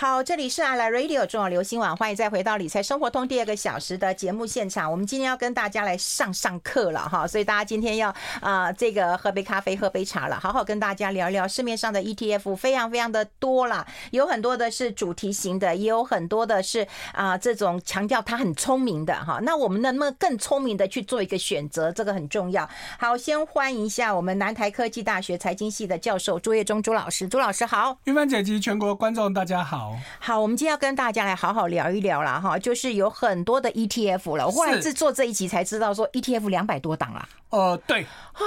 好，这里是阿来 Radio 中广流行网，欢迎再回到理财生活通第二个小时的节目现场。我们今天要跟大家来上上课了哈，所以大家今天要啊、这个喝杯咖啡，喝杯茶了，好好跟大家聊聊市面上的 ETF，非常非常的多了，有很多的是主题型的，也有很多的是啊、这种强调他很聪明的哈。那我们能不能更聪明的去做一个选择？这个很重要。好，先欢迎一下我们南台科技大学财经系的教授朱业忠朱老师，朱老师好，玉芬姐及全国观众大家好。好，我们今天要跟大家来好好聊一聊啦哈，就是有很多的 ETF 了。我后来是做这一集才知道说 ETF 两百多档啦。呃，对啊，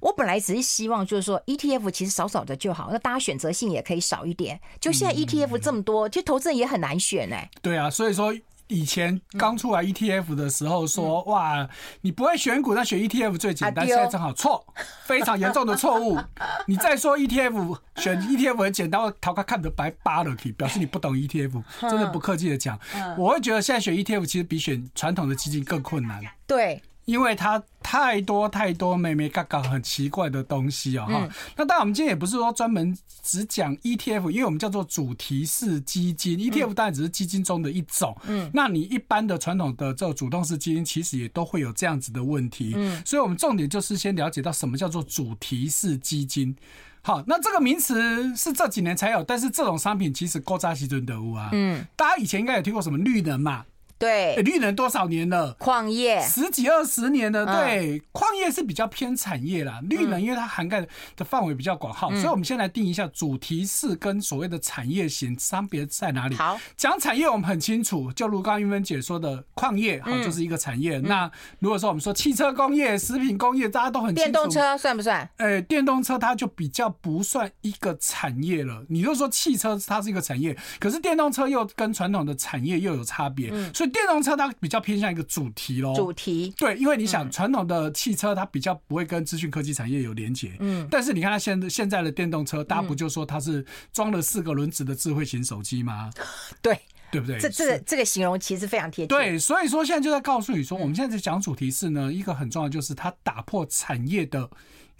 我本来只是希望就是说 ETF 其实少少的就好，那大家选择性也可以少一点。就现在 ETF 这么多，其实投资人也很难选哎。对啊，所以说。以前刚出来 ETF 的时候说，嗯、哇，你不会选股，那选 ETF 最简单。现在正好错，非常严重的错误。你再说 ETF 选 ETF 很简单，我头壳看的白扒了，表示你不懂 ETF。真的不客气的讲，我会觉得现在选 ETF 其实比选传统的基金更困难。对。因为它太多太多美眉嘎嘎很奇怪的东西哦哈，那当然我们今天也不是说专门只讲 ETF，因为我们叫做主题式基金，ETF 当然只是基金中的一种。嗯，那你一般的传统的这个主动式基金，其实也都会有这样子的问题。嗯，所以我们重点就是先了解到什么叫做主题式基金。好，那这个名词是这几年才有，但是这种商品其实古早时就有啊。嗯，大家以前应该有听过什么绿能嘛？对，绿能多少年了？矿业十几二十年了。对，矿业是比较偏产业啦。绿能因为它涵盖的范围比较广，好，所以我们先来定一下主题是跟所谓的产业型差别在哪里。好，讲产业我们很清楚，就如刚刚韵芬姐说的，矿业好就是一个产业。那如果说我们说汽车工业、食品工业，大家都很清楚。电动车算不算？哎，电动车它就比较不算一个产业了。你就说汽车它是一个产业，可是电动车又跟传统的产业又有差别，所以。电动车它比较偏向一个主题喽，主题对，因为你想传统的汽车它比较不会跟资讯科技产业有连结，嗯，但是你看它现现在的电动车，大家不就说它是装了四个轮子的智慧型手机吗？对，对不对？这这个这个形容其实非常贴切。对，所以说现在就在告诉你说，我们现在在讲主题是呢，一个很重要就是它打破产业的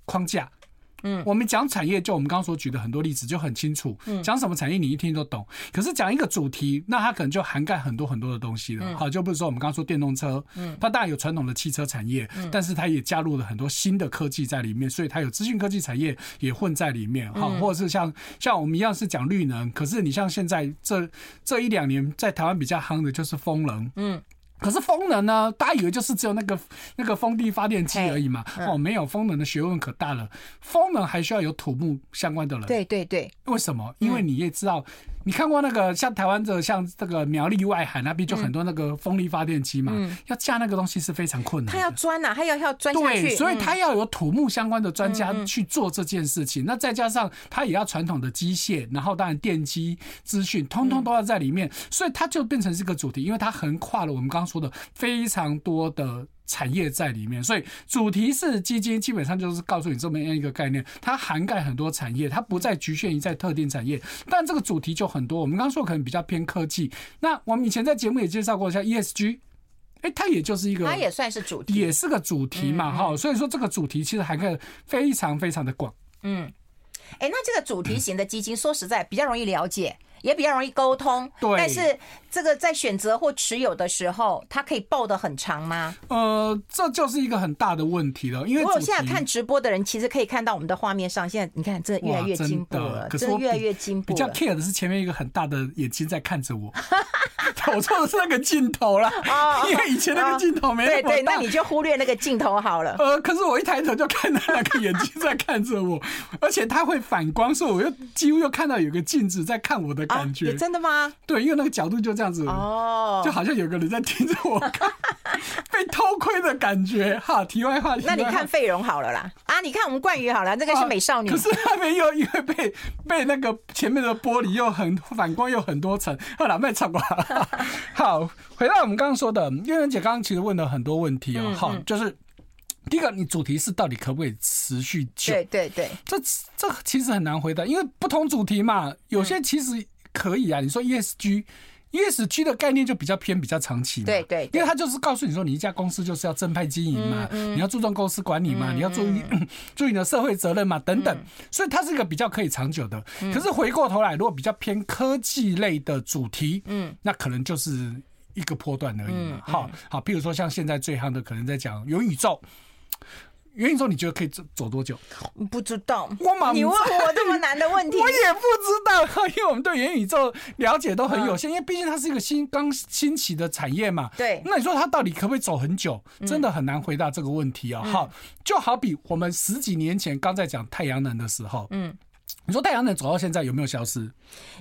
框架。嗯，我们讲产业，就我们刚刚所举的很多例子就很清楚。嗯，讲什么产业你一听就懂。可是讲一个主题，那它可能就涵盖很多很多的东西了。好，就比如说我们刚刚说电动车，嗯，它当然有传统的汽车产业，但是它也加入了很多新的科技在里面，所以它有资讯科技产业也混在里面。好，或者是像像我们一样是讲绿能，可是你像现在这这一两年在台湾比较夯的就是风能，嗯。可是风能呢？大家以为就是只有那个那个风力发电机而已嘛？哦，没有，风能的学问可大了。风能还需要有土木相关的人。对对对。为什么？因为你也知道。你看过那个像台湾的像这个苗栗外海那边就很多那个风力发电机嘛，要架那个东西是非常困难。他要钻呐，他要要钻下去。对，所以他要有土木相关的专家去做这件事情。那再加上他也要传统的机械，然后当然电机资讯，通通都要在里面，所以它就变成是一个主题，因为它横跨了我们刚刚说的非常多的。产业在里面，所以主题式基金基本上就是告诉你这么样一个概念，它涵盖很多产业，它不再局限于在特定产业，但这个主题就很多。我们刚刚说可能比较偏科技，那我们以前在节目也介绍过，像 ESG，哎，它也就是一个，它也算是主题，也是个主题嘛，哈。所以说这个主题其实涵盖非常非常的广。嗯，哎，那这个主题型的基金，说实在比较容易了解。也比较容易沟通，对。但是这个在选择或持有的时候，它可以抱得很长吗？呃，这就是一个很大的问题了。因为我现在看直播的人，其实可以看到我们的画面上，现在你看，这越来越进步了，真的越来越进步。比较 care 的是前面一个很大的眼睛在看着我，我错的是那个镜头啦，因为以前那个镜头没那么大。对对，那你就忽略那个镜头好了。呃，可是我一抬头就看到那个眼睛在看着我，而且它会反光，所以我又几乎又看到有个镜子在看我的。感觉、啊、真的吗？对，因为那个角度就这样子哦，就好像有个人在盯着我看，被偷窥的感觉。哈，题外话，那你看费荣好了啦。啊，你看我们冠宇好了，那个是美少女。啊、可是那边又因为被被那个前面的玻璃又很反光又很多层，后来被唱过了。好，回到我们刚刚说的，月圆姐刚刚其实问了很多问题哦。好、嗯嗯，就是。第一个，你主题是到底可不可以持续久？对对对，这这其实很难回答，因为不同主题嘛，有些其实可以啊。你说 ESG。ESG 的概念就比较偏比较长期嘛，对对，因为它就是告诉你说，你一家公司就是要正派经营嘛，你要注重公司管理嘛，你要注意 注意你的社会责任嘛，等等，所以它是一个比较可以长久的。可是回过头来，如果比较偏科技类的主题，嗯，那可能就是一个波段而已嘛。好好，比如说像现在最夯的，可能在讲元宇宙。元宇宙你觉得可以走走多久？不知道。我，你问我这么难的问题，我也不知道。因为我们对元宇宙了解都很有限，因为毕竟它是一个新刚兴起的产业嘛。对。那你说它到底可不可以走很久？真的很难回答这个问题啊。好，就好比我们十几年前刚在讲太阳能的时候，嗯，你说太阳能走到现在有没有消失？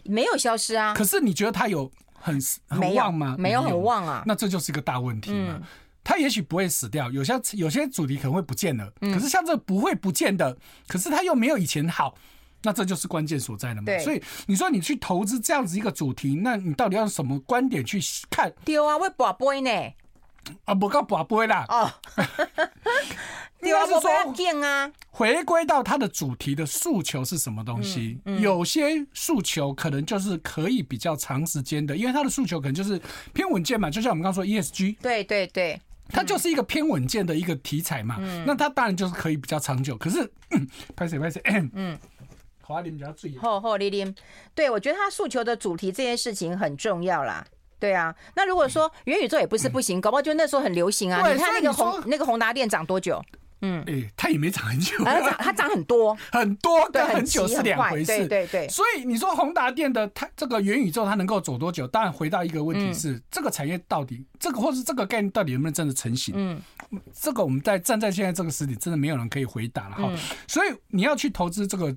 没有消失啊。可是你觉得它有很很旺吗？没有很旺啊。那这就是一个大问题嘛。它也许不会死掉，有些有些主题可能会不见了。可是像这不会不见的，可是它又没有以前好，那这就是关键所在了嘛。所以你说你去投资这样子一个主题，那你到底要用什么观点去看？对啊，会博杯呢？啊，不搞博杯啦。哦。应该是说，啊，回归到它的主题的诉求是什么东西？有些诉求可能就是可以比较长时间的，因为它的诉求可能就是偏稳健嘛。就像我们刚刚说 ESG，对对对。它就是一个偏稳健的一个题材嘛，嗯、那它当然就是可以比较长久。可是，拍谁拍谁，嗯，好啊，你们比较注意。好好，丽丽，对，我觉得他诉求的主题这件事情很重要啦。对啊，那如果说元宇宙也不是不行，搞不好就那时候很流行啊。你看那个宏那个宏达店涨多久？嗯，哎，它也没涨很久，它涨它涨很多，很多跟很久是两回事。对对对，所以你说宏达电的它这个元宇宙它能够走多久？当然回到一个问题是，这个产业到底这个或是这个概念到底能不能真的成型？嗯，这个我们在站在现在这个时点，真的没有人可以回答了哈。所以你要去投资这个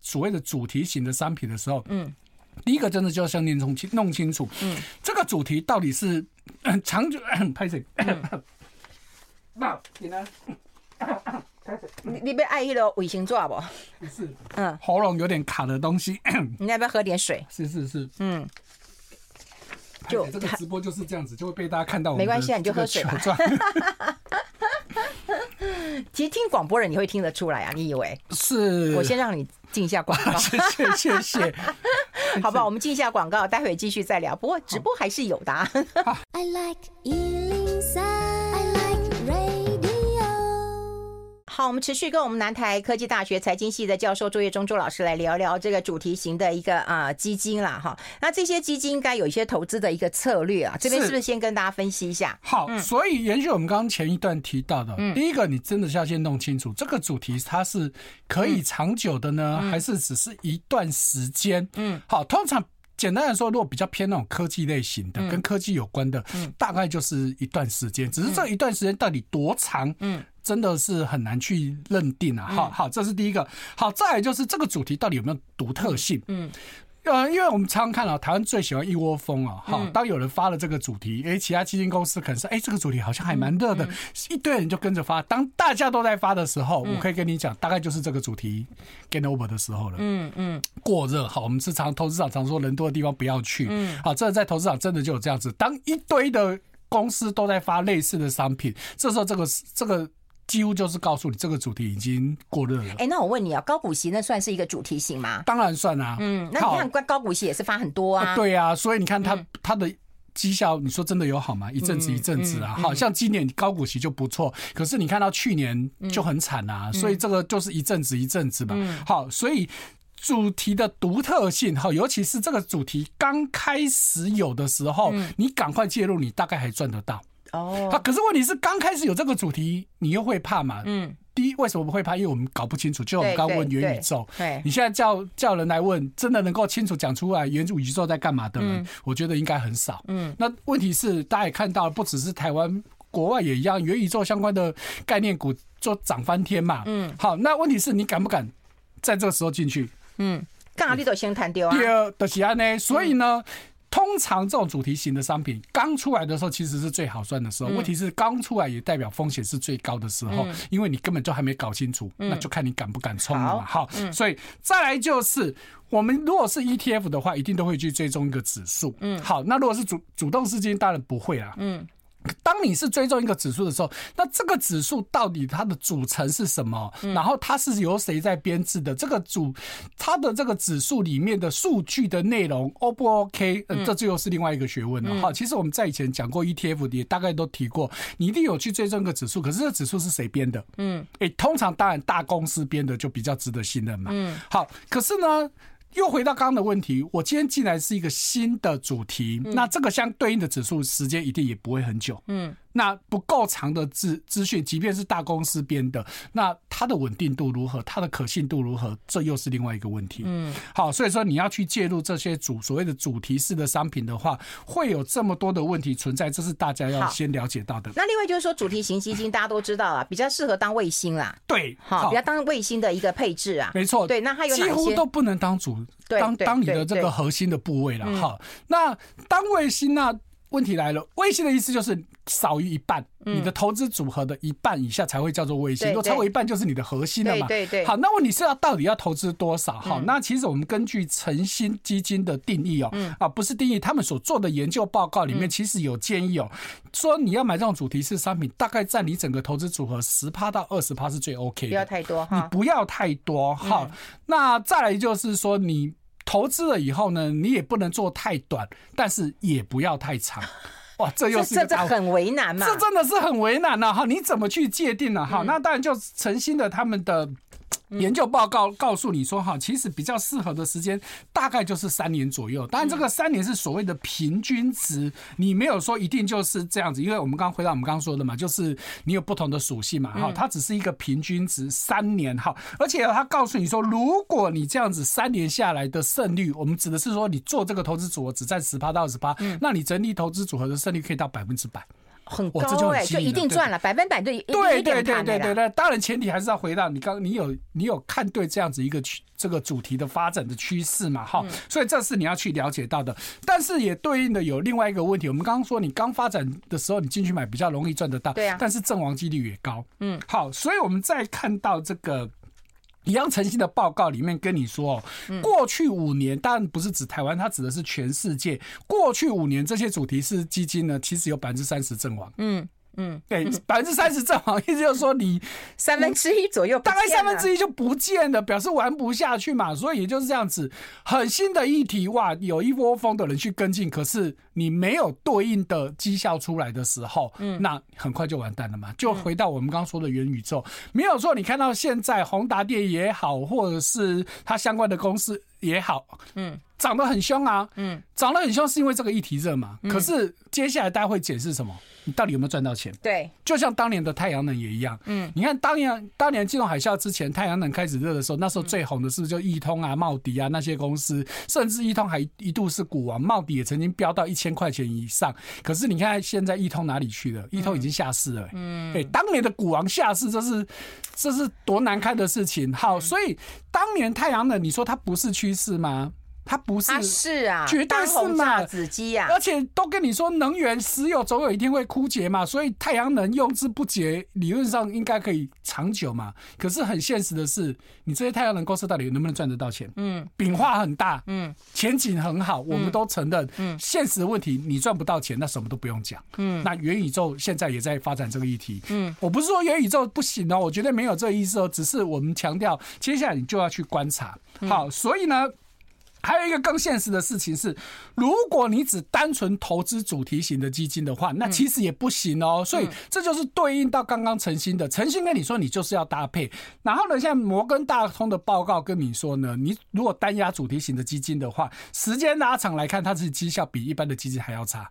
所谓的主题型的商品的时候，嗯，第一个真的就要先弄清弄清楚，嗯，这个主题到底是长久拍谁？那你呢？你你别爱一个卫生纸不？不是，嗯，喉咙有点卡的东西。你要不要喝点水？是是是，嗯。就这个直播就是这样子，就会被大家看到。没关系，你就喝水吧。其实听广播人你会听得出来啊？你以为？是。我先让你进一下广告。谢 谢谢谢。好吧，我们进一下广告，待会继续再聊。不过直播还是有的。I like 好，我们持续跟我们南台科技大学财经系的教授周业中周老师来聊聊这个主题型的一个啊基金啦。哈。那这些基金应该有一些投资的一个策略啊，这边是不是先跟大家分析一下？好，所以延续我们刚刚前一段提到的，第一个，你真的是要先弄清楚这个主题它是可以长久的呢，还是只是一段时间？嗯，好，通常简单来说，如果比较偏那种科技类型的，跟科技有关的，大概就是一段时间，只是这一段时间到底多长？嗯。真的是很难去认定啊！好好，这是第一个。好，再来就是这个主题到底有没有独特性？嗯，呃，因为我们常常看到台湾最喜欢一窝蜂啊。好，当有人发了这个主题，哎，其他基金公司可能是，哎，这个主题好像还蛮热的，一堆人就跟着发。当大家都在发的时候，我可以跟你讲，大概就是这个主题 get over 的时候了。嗯嗯，过热。好，我们是常投资场常说人多的地方不要去。嗯，好，这在投资场真的就有这样子。当一堆的公司都在发类似的商品，这时候这个这个。几乎就是告诉你这个主题已经过热了。哎，那我问你啊，高股息那算是一个主题型吗？当然算啊。嗯，那你看高高股息也是发很多啊。对啊，所以你看它它的绩效，你说真的有好吗？一阵子一阵子啊，好像今年高股息就不错，可是你看到去年就很惨啊，所以这个就是一阵子一阵子吧。好，所以主题的独特性，哈，尤其是这个主题刚开始有的时候，你赶快介入，你大概还赚得到。哦，好，可是问题是刚开始有这个主题，你又会怕嘛？嗯，第一为什么不会怕？因为我们搞不清楚。就我们刚问元宇宙，对，你现在叫叫人来问，真的能够清楚讲出来元宇宙在干嘛的人，我觉得应该很少。嗯，那问题是大家也看到了，不只是台湾，国外也一样，元宇宙相关的概念股就涨翻天嘛。嗯，好，那问题是你敢不敢在这个时候进去？嗯，刚好你都先谈掉啊。第二的其他呢，所以呢。通常这种主题型的商品刚出来的时候，其实是最好赚的时候。问题是刚出来也代表风险是最高的时候，因为你根本就还没搞清楚，那就看你敢不敢冲了嘛。好，所以再来就是，我们如果是 ETF 的话，一定都会去追踪一个指数。嗯，好，那如果是主主动式基金，当然不会啦。嗯，当你是追踪一个指数的时候，那这个指数到底它的组成是什么？然后它是由谁在编制的？这个组它的这个指数里面的数据的内容 O 不 OK？嗯，这就又是另外一个学问了哈。其实我们在以前讲过 ETF 也大概都提过，你一定有去追踪一个指数，可是这指数是谁编的？嗯，诶，通常当然大公司编的就比较值得信任嘛。嗯，好，可是呢？又回到刚刚的问题，我今天既然是一个新的主题，那这个相对应的指数时间一定也不会很久。嗯。那不够长的资资讯，即便是大公司编的，那它的稳定度如何？它的可信度如何？这又是另外一个问题。嗯，好，所以说你要去介入这些主所谓的主题式的商品的话，会有这么多的问题存在，这是大家要先了解到的。那另外就是说，主题型基金大家都知道啊，比较适合当卫星啦。对，好，比较当卫星的一个配置啊。没错。对，那它有？几乎都不能当主，当当你的这个核心的部位了。哈，那当卫星那。问题来了，微星的意思就是少于一半，你的投资组合的一半以下才会叫做微星，如果超过一半就是你的核心了嘛。对对。好，那问题是要到底要投资多少？好，那其实我们根据晨星基金的定义哦，啊，不是定义，他们所做的研究报告里面其实有建议哦，说你要买这种主题式商品，大概占你整个投资组合十趴到二十趴是最 OK 的，不要太多哈，你不要太多哈。那再来就是说你。投资了以后呢，你也不能做太短，但是也不要太长，哇，这又是这这很为难嘛，这真的是很为难了哈，你怎么去界定呢？哈，那当然就诚心的他们的。研究报告告诉你说，哈，其实比较适合的时间大概就是三年左右。当然，这个三年是所谓的平均值，你没有说一定就是这样子，因为我们刚刚回到我们刚刚说的嘛，就是你有不同的属性嘛，哈，它只是一个平均值，三年哈，而且他告诉你说，如果你这样子三年下来的胜率，我们指的是说你做这个投资组合只占十趴到二十趴，那你整体投资组合的胜率可以到百分之百。很高哎、欸，就一定赚了，百分百对。对对对对对对，当然前提还是要回到你刚，你有你有看对这样子一个这个主题的发展的趋势嘛？哈，所以这是你要去了解到的。但是也对应的有另外一个问题，我们刚刚说你刚发展的时候，你进去买比较容易赚得到，对啊，但是阵亡几率也高。嗯，好，所以我们再看到这个。一样诚信的报告里面跟你说，过去五年，当然不是指台湾，它指的是全世界。过去五年，这些主题式基金呢，其实有百分之三十阵亡。嗯。嗯，对，百分之三十正好，意思就是说你 三分之一左右，大概三分之一就不见了，表示玩不下去嘛。所以也就是这样子，很新的议题哇，有一窝蜂的人去跟进，可是你没有对应的绩效出来的时候，嗯，那很快就完蛋了嘛。就回到我们刚刚说的元宇宙，没有错。你看到现在宏达电也好，或者是它相关的公司也好，嗯，涨得很凶啊，嗯，涨得很凶是因为这个议题热嘛。可是接下来大家会解释什么？你到底有没有赚到钱？对，就像当年的太阳能也一样。嗯，你看当年当年金融海啸之前，太阳能开始热的时候，那时候最红的是不是就易通啊、茂迪啊那些公司？甚至易通还一度是股王，茂迪也曾经飙到一千块钱以上。可是你看现在易通哪里去了？易通已经下市了。嗯，对，当年的股王下市，这是这是多难看的事情。好，所以当年太阳能，你说它不是趋势吗？它不是，是啊，绝对是嘛，子机啊，而且都跟你说能源石油总有一天会枯竭嘛，所以太阳能用之不竭，理论上应该可以长久嘛。可是很现实的是，你这些太阳能公司到底能不能赚得到钱？嗯，饼画很大，嗯，前景很好，我们都承认。嗯，现实的问题，你赚不到钱，那什么都不用讲。嗯，那元宇宙现在也在发展这个议题。嗯，我不是说元宇宙不行哦，我绝对没有这个意思哦，只是我们强调，接下来你就要去观察。好，所以呢。还有一个更现实的事情是，如果你只单纯投资主题型的基金的话，那其实也不行哦。所以这就是对应到刚刚诚心的，诚心跟你说，你就是要搭配。然后呢，现在摩根大通的报告跟你说呢，你如果单押主题型的基金的话，时间拉长来看，它是绩效比一般的基金还要差。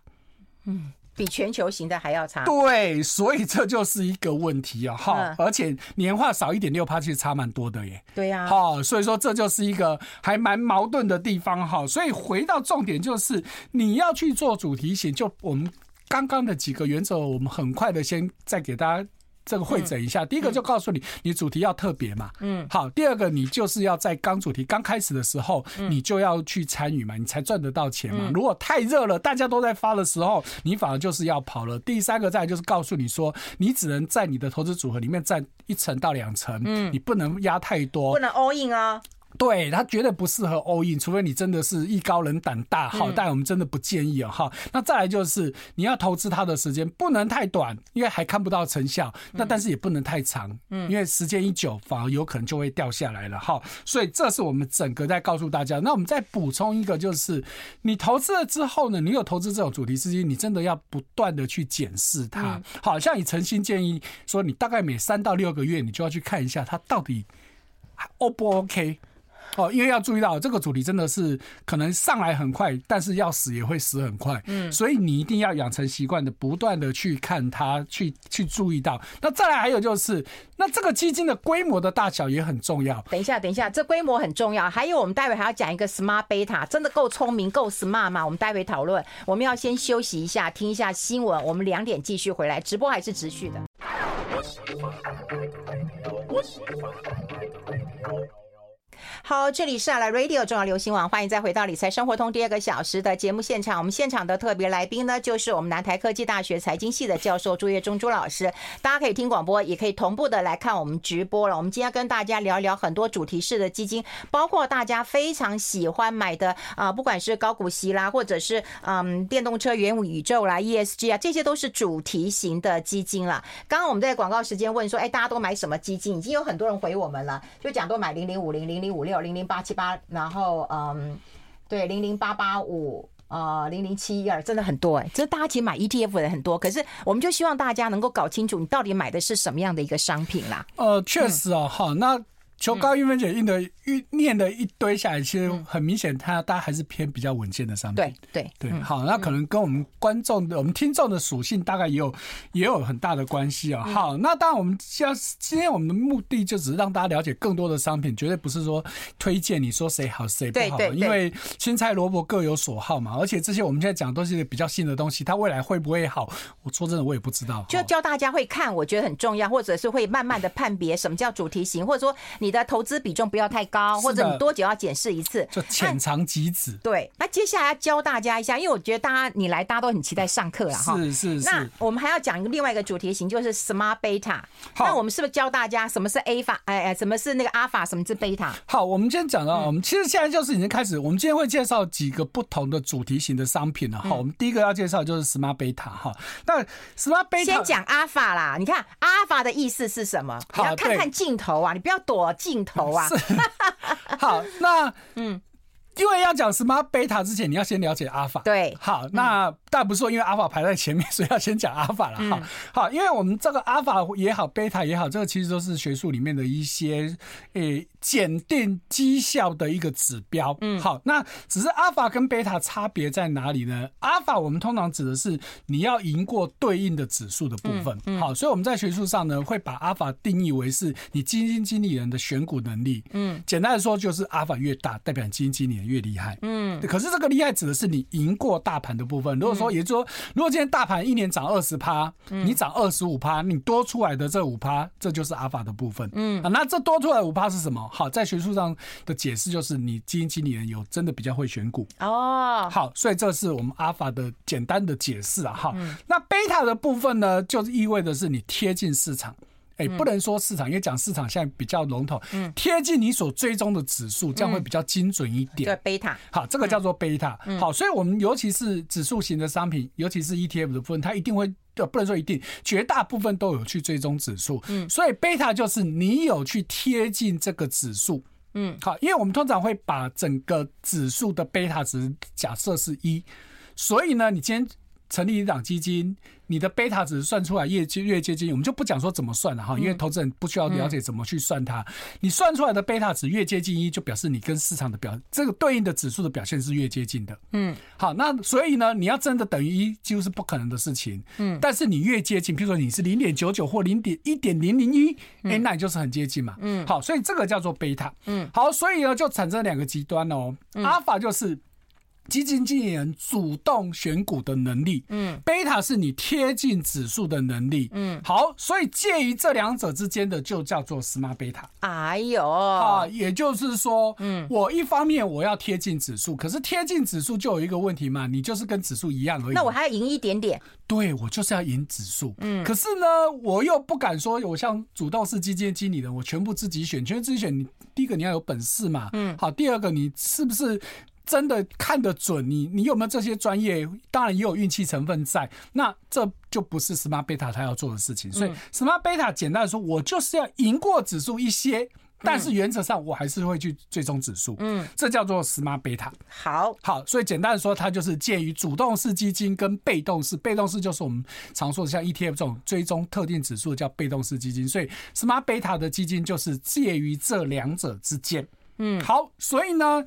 嗯。比全球型的还要差，对，所以这就是一个问题啊，哈，而且年化少一点六趴，其实差蛮多的耶，对呀，好，所以说这就是一个还蛮矛盾的地方哈，所以回到重点就是你要去做主题型，就我们刚刚的几个原则，我们很快的先再给大家。这个会诊一下，第一个就告诉你，你主题要特别嘛，嗯，好。第二个，你就是要在刚主题刚开始的时候，你就要去参与嘛，你才赚得到钱嘛。如果太热了，大家都在发的时候，你反而就是要跑了。第三个，再就是告诉你说，你只能在你的投资组合里面占一层到两层，嗯，你不能压太多，不能 all in 啊。对，他绝对不适合 all in，除非你真的是艺高人胆大，好，但我们真的不建议啊，哈。那再来就是你要投资它的时间不能太短，因为还看不到成效，那但是也不能太长，嗯，因为时间一久反而有可能就会掉下来了，哈。所以这是我们整个在告诉大家。那我们再补充一个，就是你投资了之后呢，你有投资这种主题基金，你真的要不断的去检视它，好像以诚心建议说，你大概每三到六个月，你就要去看一下它到底 O 不 OK。哦，因为要注意到这个主题真的是可能上来很快，但是要死也会死很快。嗯，所以你一定要养成习惯的，不断的去看它，去去注意到。那再来还有就是，那这个基金的规模的大小也很重要。等一下，等一下，这规模很重要。还有，我们待会还要讲一个 Smart Beta，真的够聪明够 Smart 吗？我们待会讨论。我们要先休息一下，听一下新闻。我们两点继续回来，直播还是持续的。好，这里是阿拉 Radio 中央流行网，欢迎再回到理财生活通第二个小时的节目现场。我们现场的特别来宾呢，就是我们南台科技大学财经系的教授朱岳中朱老师。大家可以听广播，也可以同步的来看我们直播了。我们今天跟大家聊聊很多主题式的基金，包括大家非常喜欢买的啊，不管是高股息啦，或者是嗯电动车、元宇宙啦、ESG 啊，这些都是主题型的基金了。刚刚我们在广告时间问说，哎，大家都买什么基金？已经有很多人回我们了，就讲都买零零五零、零零五六。零零八七八，然后嗯，对，零零八八五，呃，零零七一二，真的很多哎，这大家其实买 ETF 的很多，可是我们就希望大家能够搞清楚，你到底买的是什么样的一个商品啦。呃，确实啊，好、那。求高韵芬姐印的一念的一堆下来，其实很明显，它大家还是偏比较稳健的商品。对对对，好，那可能跟我们观众的、我们听众的属性大概也有也有很大的关系啊。好，那当然我们今今天我们的目的就只是让大家了解更多的商品，绝对不是说推荐你说谁好谁不好，因为青菜萝卜各有所好嘛。而且这些我们现在讲的都是比较新的东西，它未来会不会好？我说真的，我也不知道。就教大家会看，我觉得很重要，或者是会慢慢的判别什么叫主题型，或者说你。你的投资比重不要太高，或者你多久要检视一次？就浅尝即止。对，那接下来要教大家一下，因为我觉得大家你来，大家都很期待上课了哈。是是是。那我们还要讲一个另外一个主题型，就是 Smart Beta。那我们是不是教大家什么是 A 法？哎哎，什么是那个 Alpha？什么是 Beta？好，我们今天讲到，我们其实现在就是已经开始，我们今天会介绍几个不同的主题型的商品了哈。我们第一个要介绍就是 Smart Beta 哈。那 Smart Beta 先讲 Alpha 啦。你看 Alpha 的意思是什么？你要看看镜头啊，你不要躲镜头啊。好，那嗯。因为要讲 Smart Beta 之前，你要先了解 Alpha。对，好，那但不是说因为 Alpha 排在前面，所以要先讲 Alpha 了。哈，好，因为我们这个 Alpha 也好，Beta 也好，这个其实都是学术里面的一些诶检定绩效的一个指标。嗯，好，那只是 Alpha 跟 Beta 差别在哪里呢？Alpha 我们通常指的是你要赢过对应的指数的部分。好，所以我们在学术上呢，会把 Alpha 定义为是你基金经理人的选股能力。嗯，简单的说就是 Alpha 越大，代表你基金经理人越厉害，嗯，可是这个厉害指的是你赢过大盘的部分。如果说，也就是说，如果今天大盘一年涨二十趴，你涨二十五趴，你多出来的这五趴，这就是阿法的部分，嗯，那这多出来五趴是什么？好，在学术上的解释就是你基金经理人有真的比较会选股哦。好，所以这是我们阿法的简单的解释啊。哈，那贝塔的部分呢，就是意味着是你贴近市场。哎，不能说市场，因为讲市场现在比较笼统。嗯，贴近你所追踪的指数，这样会比较精准一点。对，贝塔。好，这个叫做贝塔。好，所以我们尤其是指数型的商品，尤其是 ETF 的部分，它一定会，不能说一定，绝大部分都有去追踪指数。嗯，所以贝塔就是你有去贴近这个指数。嗯，好，因为我们通常会把整个指数的贝塔值假设是一，所以呢，你今天成立一档基金。你的贝塔值算出来越接越接近，我们就不讲说怎么算了哈，因为投资人不需要了解怎么去算它。你算出来的贝塔值越接近一，就表示你跟市场的表这个对应的指数的表现是越接近的。嗯，好，那所以呢，你要真的等于一，几乎是不可能的事情。嗯，但是你越接近，比如说你是零点九九或零点一点零零一，哎，那你就是很接近嘛。嗯，好，所以这个叫做贝塔。嗯，好，所以呢就产生两个极端哦。阿尔法就是。基金经理人主动选股的能力，嗯，贝塔是你贴近指数的能力，嗯，好，所以介于这两者之间的就叫做 smart 贝塔。哎呦，啊，也就是说，嗯，我一方面我要贴近指数，可是贴近指数就有一个问题嘛，你就是跟指数一样而已。那我还要赢一点点。对，我就是要赢指数，嗯，可是呢，我又不敢说，我像主动式基金经理人，我全部自己选，全部自己选。你第一个你要有本事嘛，嗯，好，第二个你是不是？真的看得准你，你有没有这些专业？当然也有运气成分在，那这就不是 Smart Beta 他要做的事情。所以 Smart Beta 简单的说，我就是要赢过指数一些，但是原则上我还是会去追踪指数。嗯，这叫做 Smart Beta。好，好，所以简单的说，它就是介于主动式基金跟被动式。被动式就是我们常说的像 ETF 这种追踪特定指数叫被动式基金。所以 Smart Beta 的基金就是介于这两者之间。嗯，好，所以呢。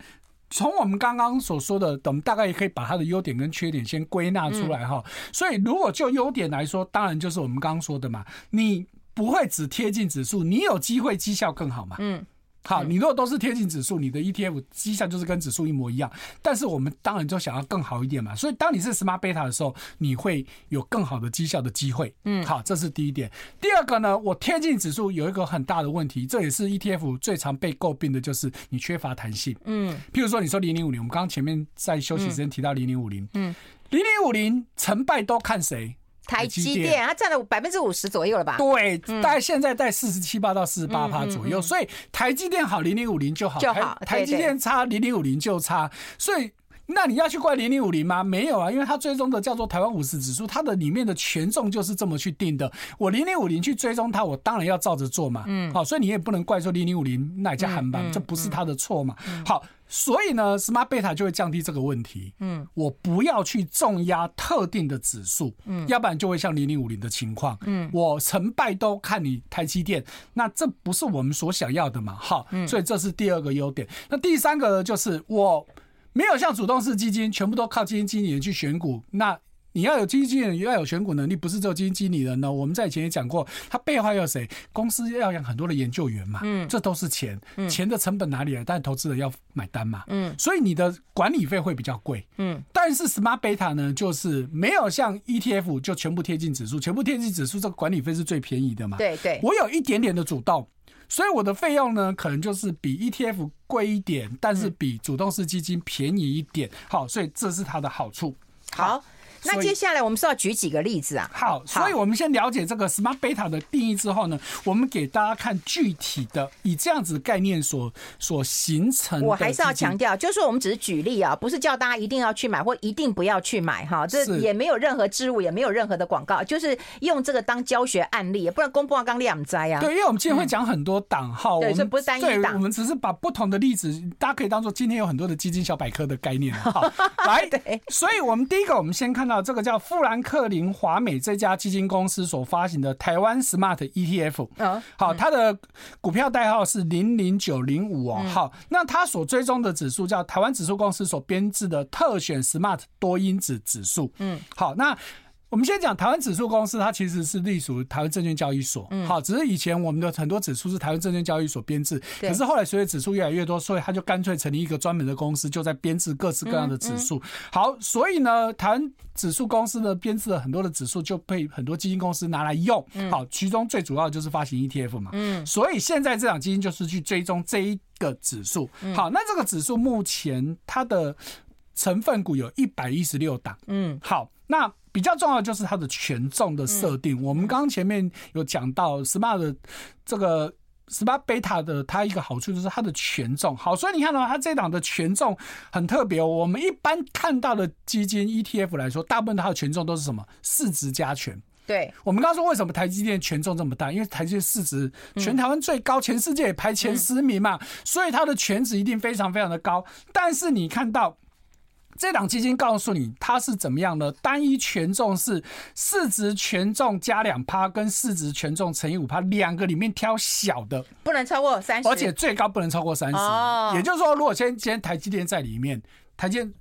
从我们刚刚所说的，我们大概也可以把它的优点跟缺点先归纳出来哈。所以，如果就优点来说，当然就是我们刚刚说的嘛，你不会只贴近指数，你有机会绩效更好嘛。嗯。好，你如果都是贴近指数，你的 ETF 绩效就是跟指数一模一样。但是我们当然就想要更好一点嘛。所以当你是 Smart Beta 的时候，你会有更好的绩效的机会。嗯，好，这是第一点。第二个呢，我贴近指数有一个很大的问题，这也是 ETF 最常被诟病的，就是你缺乏弹性。嗯，譬如说你说零零五零，我们刚刚前面在休息时间提到零零五零，嗯，零零五零成败都看谁？台积电，它占了百分之五十左右了吧？对，大概现在在四十七八到四十八趴左右，所以台积电好，零零五零就好，就好。台积电差，零零五零就差，所以。那你要去怪零零五零吗？没有啊，因为它追踪的叫做台湾五十指数，它的里面的权重就是这么去定的。我零零五零去追踪它，我当然要照着做嘛。嗯，好，所以你也不能怪说零零五零那家航班，这不是它的错嘛。好，所以呢，Smart Beta 就会降低这个问题。嗯，我不要去重压特定的指数，嗯，要不然就会像零零五零的情况。嗯，我成败都看你台积电，那这不是我们所想要的嘛。好，所以这是第二个优点。那第三个呢，就是我。没有像主动式基金，全部都靠基金经理人去选股。那你要有基金经理人，要有选股能力，不是只有基金经理人呢？我们在以前也讲过，他背后要有谁？公司要养很多的研究员嘛，嗯，这都是钱，钱的成本哪里来？但投资人要买单嘛，嗯，所以你的管理费会比较贵，嗯。但是 Smart Beta 呢，就是没有像 ETF 就全部贴近指数，全部贴近指数，这个管理费是最便宜的嘛，对对。我有一点点的主动。所以我的费用呢，可能就是比 ETF 贵一点，但是比主动式基金便宜一点。好，所以这是它的好处。好。那接下来我们是要举几个例子啊？好，所以我们先了解这个 Smart Beta 的定义之后呢，我们给大家看具体的以这样子概念所所形成。我还是要强调，就是说我们只是举例啊，不是叫大家一定要去买或一定不要去买哈。这也没有任何置入，也没有任何的广告，就是用这个当教学案例，不然公布刚两灾啊。对，因为我们今天会讲很多档号，对，这不是单一档，我们只是把不同的例子，大家可以当做今天有很多的基金小百科的概念。好，来，对，所以我们第一个，我们先看到这个叫富兰。克林华美这家基金公司所发行的台湾 Smart ETF，嗯好，它的股票代号是零零九零五哦，好，那它所追踪的指数叫台湾指数公司所编制的特选 Smart 多因子指数，嗯，好，那。我们先讲台湾指数公司，它其实是隶属台湾证券交易所。好，只是以前我们的很多指数是台湾证券交易所编制，可是后来随着指数越来越多，所以它就干脆成立一个专门的公司，就在编制各式各样的指数。好，所以呢，台湾指数公司呢编制了很多的指数，就被很多基金公司拿来用。好，其中最主要就是发行 ETF 嘛。嗯，所以现在这档基金就是去追踪这一个指数。好，那这个指数目前它的成分股有一百一十六档。嗯，好，那。比较重要的就是它的权重的设定。我们刚刚前面有讲到 Smart 的这个 Smart Beta 的，它一个好处就是它的权重好。所以你看到它这档的权重很特别。我们一般看到的基金 ETF 来说，大部分它的权重都是什么？市值加权。对。我们刚刚说为什么台积电权重这么大？因为台积电市值全台湾最高，全世界也排前十名嘛，所以它的权值一定非常非常的高。但是你看到。这档基金告诉你它是怎么样的，单一权重是市值权重加两趴，跟市值权重乘以五趴，两个里面挑小的，不能超过三十，而且最高不能超过三十。也就是说，如果先先台积电在里面，台积电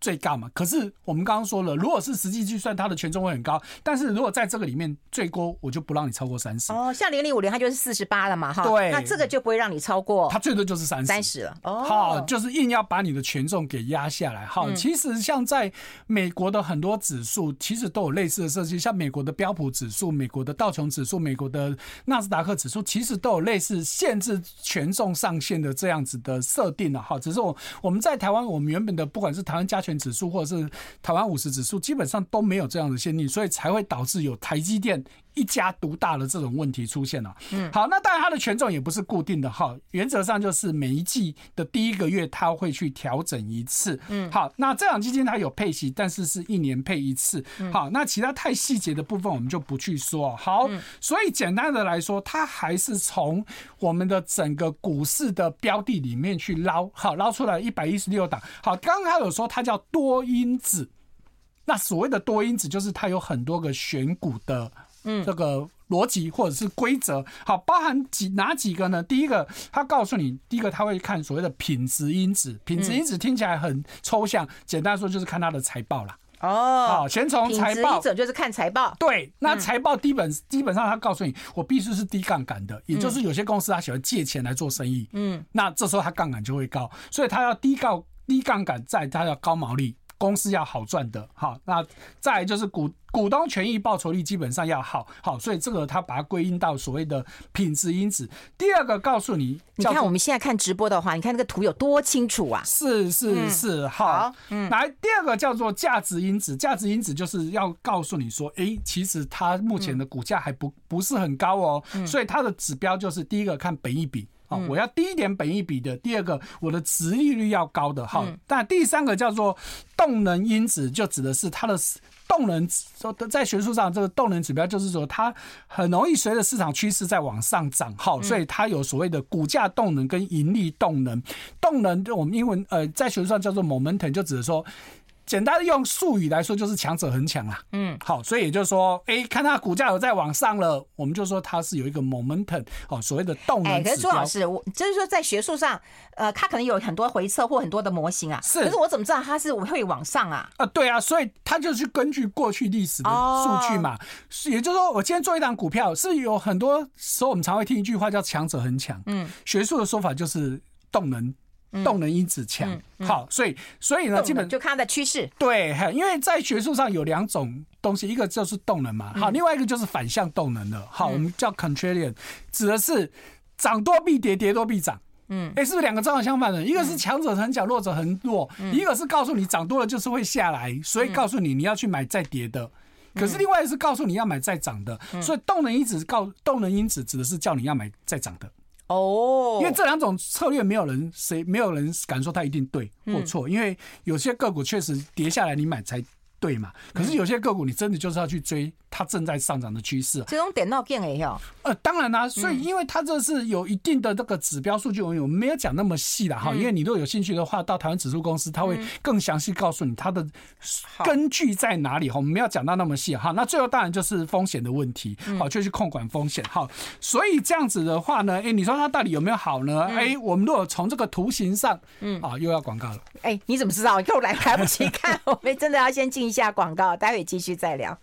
最高嘛？可是我们刚刚说了，如果是实际计算，它的权重会很高。但是如果在这个里面最高，我就不让你超过三十。哦，像零零五零，它就是四十八了嘛，哈。对。那这个就不会让你超过，它最多就是三十。三十了。哦。好，就是硬要把你的权重给压下来。好，其实像在美国的很多指数，其实都有类似的设计，像美国的标普指数、美国的道琼指数、美国的纳斯达克指数，其实都有类似限制权重上限的这样子的设定了。哈，只是我我们在台湾，我们原本的不管是台湾加权指数或者是台湾五十指数基本上都没有这样的限定，所以才会导致有台积电一家独大的这种问题出现了。嗯，好，那当然它的权重也不是固定的哈，原则上就是每一季的第一个月它会去调整一次。嗯，好，那这档基金它有配息，但是是一年配一次。好，那其他太细节的部分我们就不去说。好，所以简单的来说，它还是从我们的整个股市的标的里面去捞，好，捞出来一百一十六档。好，刚刚有说它叫多因子。那所谓的多因子，就是它有很多个选股的，嗯，这个逻辑或者是规则。好，包含几哪几个呢？第一个，他告诉你，第一个他会看所谓的品质因子。品质因子听起来很抽象，简单说就是看他的财报啦。哦，好，先从财报，者就是看财报。对，那财报基本基本上他告诉你，我必须是低杠杆的，也就是有些公司他喜欢借钱来做生意。嗯，那这时候他杠杆就会高，所以他要低高低杠杆，在他要高毛利。公司要好赚的，好，那再来就是股股东权益报酬率基本上要好，好，所以这个它把它归因到所谓的品质因子。第二个告诉你，你看我们现在看直播的话，你看那个图有多清楚啊！是是是，嗯、好，嗯，来第二个叫做价值因子，价值因子就是要告诉你说，哎、欸，其实它目前的股价还不不是很高哦，所以它的指标就是第一个看本益比。哦，我要低一点本益比的。第二个，我的值利率要高的。好，但第三个叫做动能因子，就指的是它的动能。在学术上，这个动能指标就是说，它很容易随着市场趋势在往上涨。哈，所以它有所谓的股价动能跟盈利动能。动能，我们英文呃，在学术上叫做 momentum，就指的说。简单的用术语来说，就是强者很强啊。嗯，好，所以也就是说，哎、欸，看它股价有在往上了，我们就说它是有一个 momentum 哦，所谓的动能。哎、欸，可是朱老师，我就是说在学术上，呃，它可能有很多回测或很多的模型啊。是，可是我怎么知道它是会往上啊？啊，对啊，所以它就是根据过去历史的数据嘛。是、哦，也就是说，我今天做一档股票，是有很多时候我们常会听一句话叫强者很强。嗯，学术的说法就是动能。动能因子强，好，所以所以呢，基本就看它的趋势。对，因为在学术上有两种东西，一个就是动能嘛，好，另外一个就是反向动能的，好，我们叫 contrarian，指的是涨多必跌，跌多必涨。嗯，哎，是不是两个正好相反的？一个是强者恒强，弱者恒弱；一个是告诉你涨多了就是会下来，所以告诉你你要去买再跌的。可是另外一个是告诉你要买再涨的，所以动能因子告动能因子指的是叫你要买再涨的。哦，因为这两种策略没有人谁没有人敢说它一定对或错，因为有些个股确实跌下来你买才对嘛。可是有些个股你真的就是要去追。它正在上涨的趋势，这种点到见诶哟。呃，当然啦、啊，所以因为它这是有一定的这个指标数据，我们没有讲那么细的哈。因为你如果有兴趣的话，到台湾指数公司，它会更详细告诉你它的根据在哪里哈。我们没有讲到那么细哈。那最后当然就是风险的问题，好，就去控管风险哈。所以这样子的话呢，哎，你说它到底有没有好呢？哎，我们如果从这个图形上，嗯，啊，又要广告了。哎，你怎么知道？又来来不及看，我们真的要先进一下广告，待会继续再聊。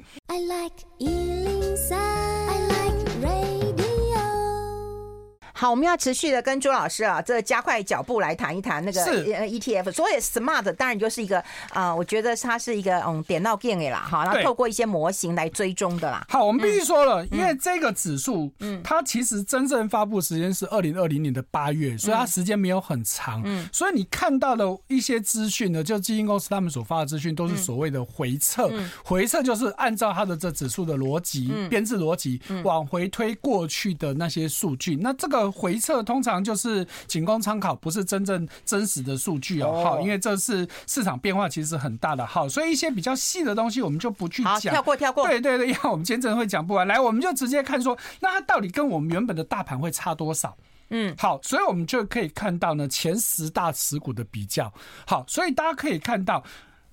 好，我们要持续的跟朱老师啊，这加快脚步来谈一谈那个 ETF。所以 Smart 当然就是一个啊、呃，我觉得它是一个嗯点到点的啦，哈，然后透过一些模型来追踪的啦。好，我们必须说了，嗯、因为这个指数，嗯，它其实真正发布时间是二零二零年的八月，所以它时间没有很长。嗯，所以你看到的一些资讯呢，就基金公司他们所发的资讯都是所谓的回测，嗯、回测就是按照它的这指数的逻辑、编制逻辑往回推过去的那些数据。那这个。回测通常就是仅供参考，不是真正真实的数据哦。好，因为这是市场变化其实很大的，好，所以一些比较细的东西我们就不去讲，跳过跳过。对对对，因为我们今天真的会讲不完。来，我们就直接看说，那它到底跟我们原本的大盘会差多少？嗯，好，所以我们就可以看到呢，前十大持股的比较。好，所以大家可以看到，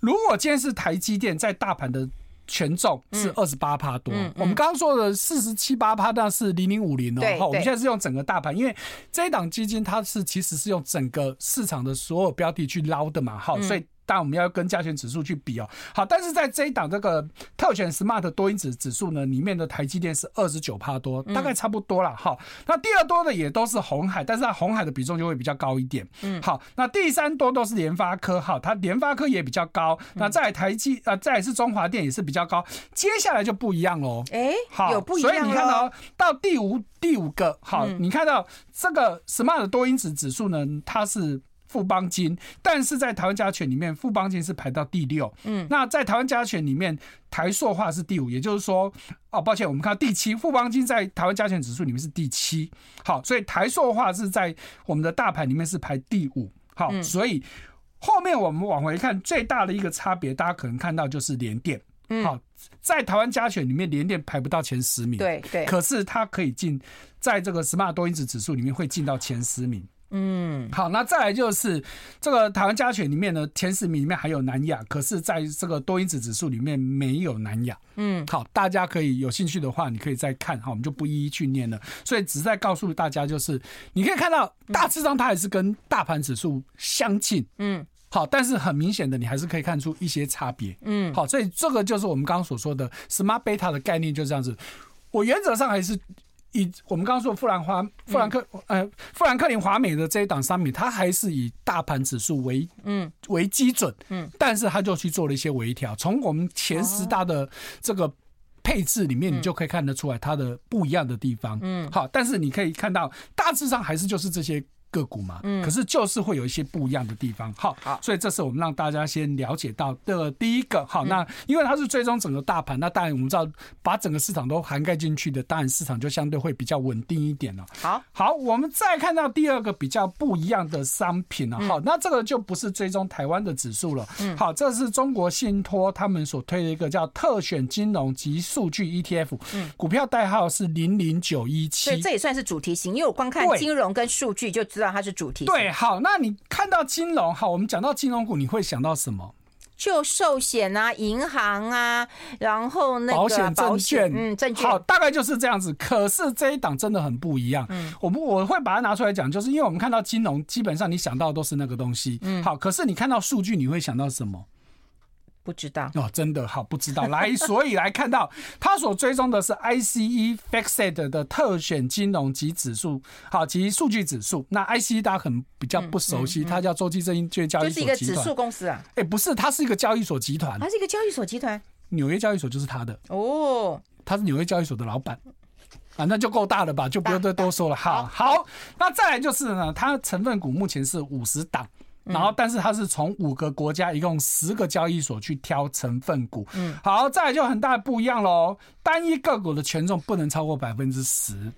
如果今天是台积电在大盘的。权重是二十八趴多，嗯嗯。嗯、我们刚刚说的四十七八趴，那是零零五零哦。好，我们现在是用整个大盘，因为这一档基金它是其实是用整个市场的所有标的去捞的嘛，好，所以当然我们要跟加权指数去比哦。好，但是在这一档这个特选 Smart 多因子指数呢，里面的台积电是二十九趴多，大概差不多了。好，那第二多的也都是红海，但是它红海的比重就会比较高一点。嗯，好，那第三多都是联发科，好，它联发科也比较高。那再台积啊，再是中华电也是比较高。接下来就不一样喽。哎，好，有不一样。所以你看到到第五第五个，好，你看到这个 Smart 多因子指数呢，它是。富邦金，但是在台湾加权里面，富邦金是排到第六。嗯，那在台湾加权里面，台塑化是第五，也就是说，哦，抱歉，我们看到第七，富邦金在台湾加权指数里面是第七。好，所以台塑化是在我们的大盘里面是排第五。好，所以后面我们往回看，最大的一个差别，大家可能看到就是联电。好，在台湾加权里面，联电排不到前十名。对对，可是它可以进在这个 Smart 多因子指数里面会进到前十名。嗯，好，那再来就是这个台湾加权里面呢，前十名里面还有南亚，可是在这个多因子指数里面没有南亚。嗯，好，大家可以有兴趣的话，你可以再看，好，我们就不一一去念了。所以只是在告诉大家，就是你可以看到大致上它还是跟大盘指数相近。嗯，好，但是很明显的，你还是可以看出一些差别。嗯，好，所以这个就是我们刚刚所说的 Smart Beta 的概念，就这样子。我原则上还是。以我们刚刚说富兰华、富兰克呃富兰克林华美的这一档商品，它还是以大盘指数为嗯。为基准，嗯，但是它就去做了一些微调。从我们前十大的这个配置里面，你就可以看得出来它的不一样的地方，嗯，好，但是你可以看到大致上还是就是这些。个股嘛，嗯，可是就是会有一些不一样的地方，好，好，所以这是我们让大家先了解到的第一个，好，那因为它是追踪整个大盘，那当然我们知道把整个市场都涵盖进去的，当然市场就相对会比较稳定一点了。好，好，我们再看到第二个比较不一样的商品了，好，那这个就不是追踪台湾的指数了，嗯，好，这是中国信托他们所推的一个叫特选金融及数据 ETF，嗯，股票代号是零零九一七，所以这也算是主题型，因为我光看金融跟数据就知道。它是主题。对，好，那你看到金融，好，我们讲到金融股，你会想到什么？就寿险啊，银行啊，然后那个保险、证券，嗯，证券，好，大概就是这样子。可是这一档真的很不一样。嗯，我们我会把它拿出来讲，就是因为我们看到金融，基本上你想到的都是那个东西。嗯，好，可是你看到数据，你会想到什么？不知道哦，真的好不知道。来，所以来看到他所追踪的是 ICE FactSet 的特选金融及指数，好及数据指数。那 ICE 大家可能比较不熟悉，它叫洲际证券交易所集团，就是一个指数公司啊。哎，不是，它是一个交易所集团，它是一个交易所集团。纽约交易所就是它的哦，它是纽约交易所的老板啊，那就够大了吧，就不用再多说了。好好，那再来就是呢，它成分股目前是五十档。然后，但是它是从五个国家，一共十个交易所去挑成分股。嗯，好，再来就很大的不一样喽。单一个股的权重不能超过百分之十。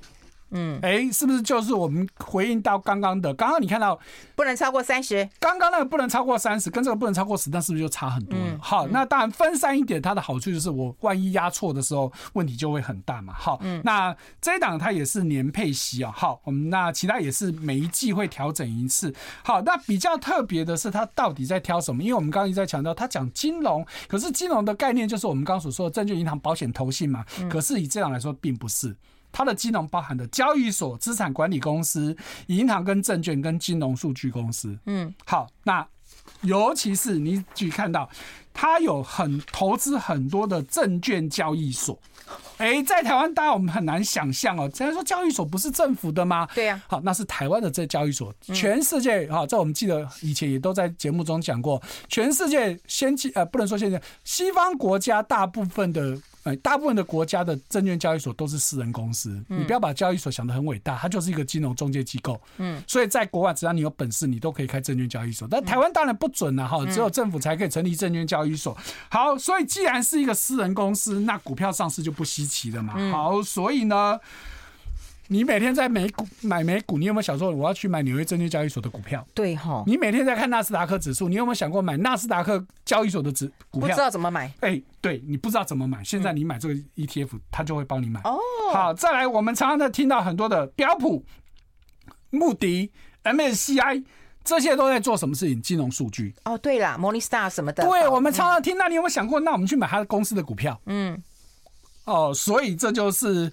嗯，哎，是不是就是我们回应到刚刚的？刚刚你看到不能超过三十，刚刚那个不能超过三十，跟这个不能超过十，那是不是就差很多了？好，那当然分散一点，它的好处就是我万一压错的时候，问题就会很大嘛。好，嗯那这一档它也是年配息啊。好，我们那其他也是每一季会调整一次。好，那比较特别的是它到底在挑什么？因为我们刚刚一直在强调，它讲金融，可是金融的概念就是我们刚刚所说的证券、银行、保险、投信嘛。可是以这样来说，并不是。它的金融包含的交易所、资产管理公司、银行跟证券跟金融数据公司。嗯，好，那尤其是你去看到，它有很投资很多的证券交易所。哎，在台湾，当然我们很难想象哦。虽然说交易所不是政府的吗？对呀。好，那是台湾的这交易所。全世界哈，这我们记得以前也都在节目中讲过，全世界先进呃，不能说现在西方国家大部分的。哎，大部分的国家的证券交易所都是私人公司，嗯、你不要把交易所想得很伟大，它就是一个金融中介机构。嗯，所以在国外，只要你有本事，你都可以开证券交易所。但台湾当然不准了哈，只有政府才可以成立证券交易所。好，所以既然是一个私人公司，那股票上市就不稀奇了嘛。好，所以呢。你每天在美股买美股，你有没有想说我要去买纽约证券交易所的股票？对哈。你每天在看纳斯达克指数，你有没有想过买纳斯达克交易所的指股票？不知道怎么买。哎，对，你不知道怎么买。现在你买这个 ETF，它就会帮你买。哦。好，再来，我们常常在听到很多的标普、穆迪、MSCI 这些都在做什么事情？金融数据。哦，对了，Morningstar 什么的。对，我们常常听到，你有没有想过，那我们去买他的公司的股票？嗯。哦，所以这就是。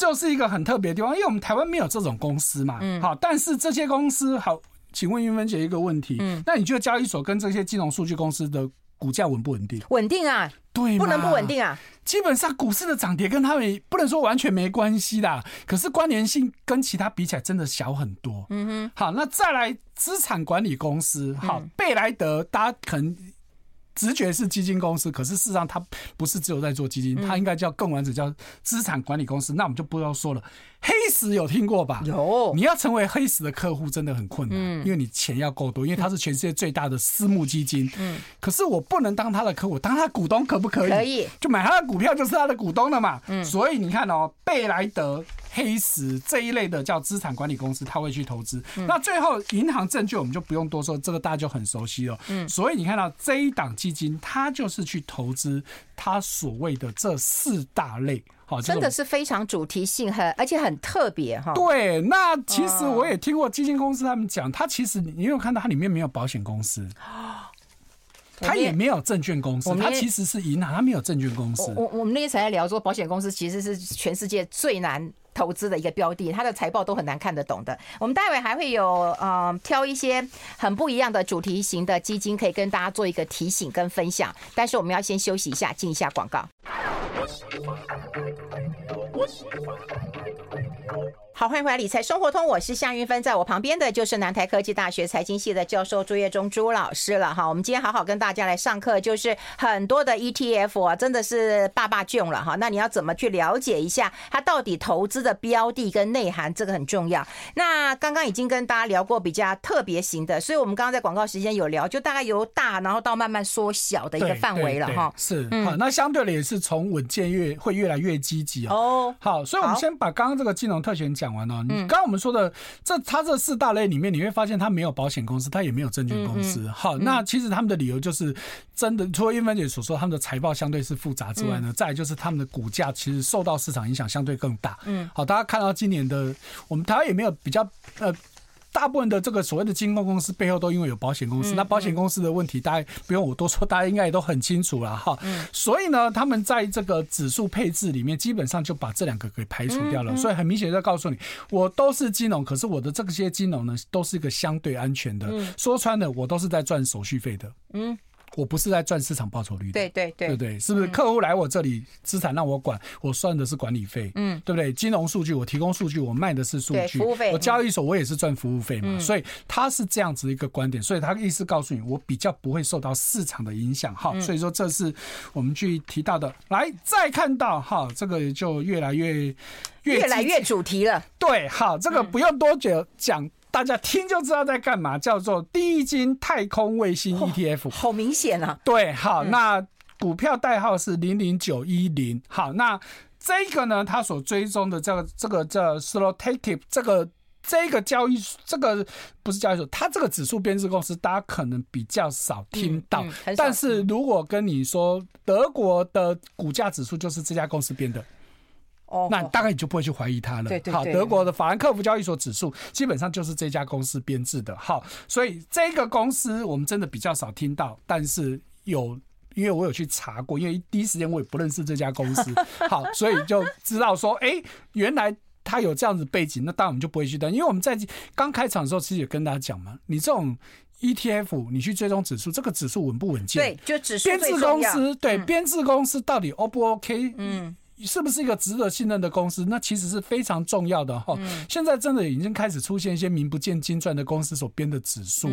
就是一个很特别的地方，因为我们台湾没有这种公司嘛，嗯，好，但是这些公司好，请问云芬姐一个问题，嗯，那你觉得交易所跟这些金融数据公司的股价稳不稳定？稳定啊，对，不能不稳定啊。基本上股市的涨跌跟他们不能说完全没关系啦，可是关联性跟其他比起来真的小很多。嗯哼，好，那再来资产管理公司，好，贝莱德，大家可能。直觉是基金公司，可是事实上它不是只有在做基金，它应该叫更完整，叫资产管理公司。那我们就不要说了。黑石有听过吧？有。你要成为黑石的客户真的很困难，因为你钱要够多，因为它是全世界最大的私募基金。嗯。可是我不能当他的客户，当他股东可不可以？可以。就买他的股票就是他的股东了嘛。嗯。所以你看哦，贝莱德。黑石这一类的叫资产管理公司，他会去投资。那最后银行证券我们就不用多说，这个大家就很熟悉了。嗯，所以你看到这一档基金，它就是去投资它所谓的这四大类。好，真的是非常主题性，很而且很特别哈。对，那其实我也听过基金公司他们讲，它其实你有看到它里面没有保险公司，它也没有证券公司，它其实是银行，他没有证券公司。我我们那天才在聊说，保险公司其实是全世界最难。投资的一个标的，它的财报都很难看得懂的。我们待会还会有呃挑一些很不一样的主题型的基金，可以跟大家做一个提醒跟分享。但是我们要先休息一下，进一下广告。好，欢迎回来，理财生活通，我是夏云芬，在我旁边的就是南台科技大学财经系的教授朱业忠朱老师了哈。我们今天好好跟大家来上课，就是很多的 ETF 啊，真的是爸爸囧了哈。那你要怎么去了解一下它到底投资的标的跟内涵，这个很重要。那刚刚已经跟大家聊过比较特别型的，所以我们刚刚在广告时间有聊，就大概由大然后到慢慢缩小的一个范围了哈。是，好，那相对的也是从稳健越会越来越积极哦。好，所以我们先把刚刚这个金融特权讲。完哦，你刚刚我们说的这，它这四大类里面，你会发现它没有保险公司，它也没有证券公司。好，那其实他们的理由就是，真的，除了英芬姐所说，他们的财报相对是复杂之外呢，再来就是他们的股价其实受到市场影响相对更大。嗯，好，大家看到今年的我们台湾也没有比较呃。大部分的这个所谓的金融公司背后都因为有保险公司，那保险公司的问题大家不用我多说，大家应该也都很清楚了哈。所以呢，他们在这个指数配置里面，基本上就把这两个给排除掉了。所以很明显在告诉你，我都是金融，可是我的这些金融呢，都是一个相对安全的。说穿了，我都是在赚手续费的。嗯。我不是在赚市场报酬率的，对对对，对不对？是不是客户来我这里，资产让我管，我算的是管理费，嗯，对不对？金融数据我提供数据，我卖的是数据，服务费。我交易所我也是赚服务费嘛，所以他是这样子一个观点，所以他的意思告诉你，我比较不会受到市场的影响，哈，所以说这是我们去提到的。来，再看到哈，这个就越来越越越来越主题了，对，好，这个不用多久讲。大家听就知道在干嘛，叫做低金太空卫星 ETF，哦，好明显啊。对，好，那股票代号是零零九一零。好，那这个呢，它所追踪的这个这个叫 Solotactive 这个这个交易这个不是交易所，它这个指数编制公司，大家可能比较少听到。嗯嗯、但是如果跟你说德国的股价指数就是这家公司编的。那大概你就不会去怀疑它了。对对。好，德国的法兰克福交易所指数基本上就是这家公司编制的。好，所以这个公司我们真的比较少听到，但是有，因为我有去查过，因为第一时间我也不认识这家公司。好，所以就知道说，哎，原来他有这样子背景，那当然我们就不会去担，因为我们在刚开场的时候其实也跟大家讲嘛，你这种 ETF 你去追踪指数，这个指数稳不稳健？对，就指数。编制公司对编制公司到底 O 不 OK？嗯。是不是一个值得信任的公司？那其实是非常重要的哈。现在真的已经开始出现一些名不见经传的公司所编的指数，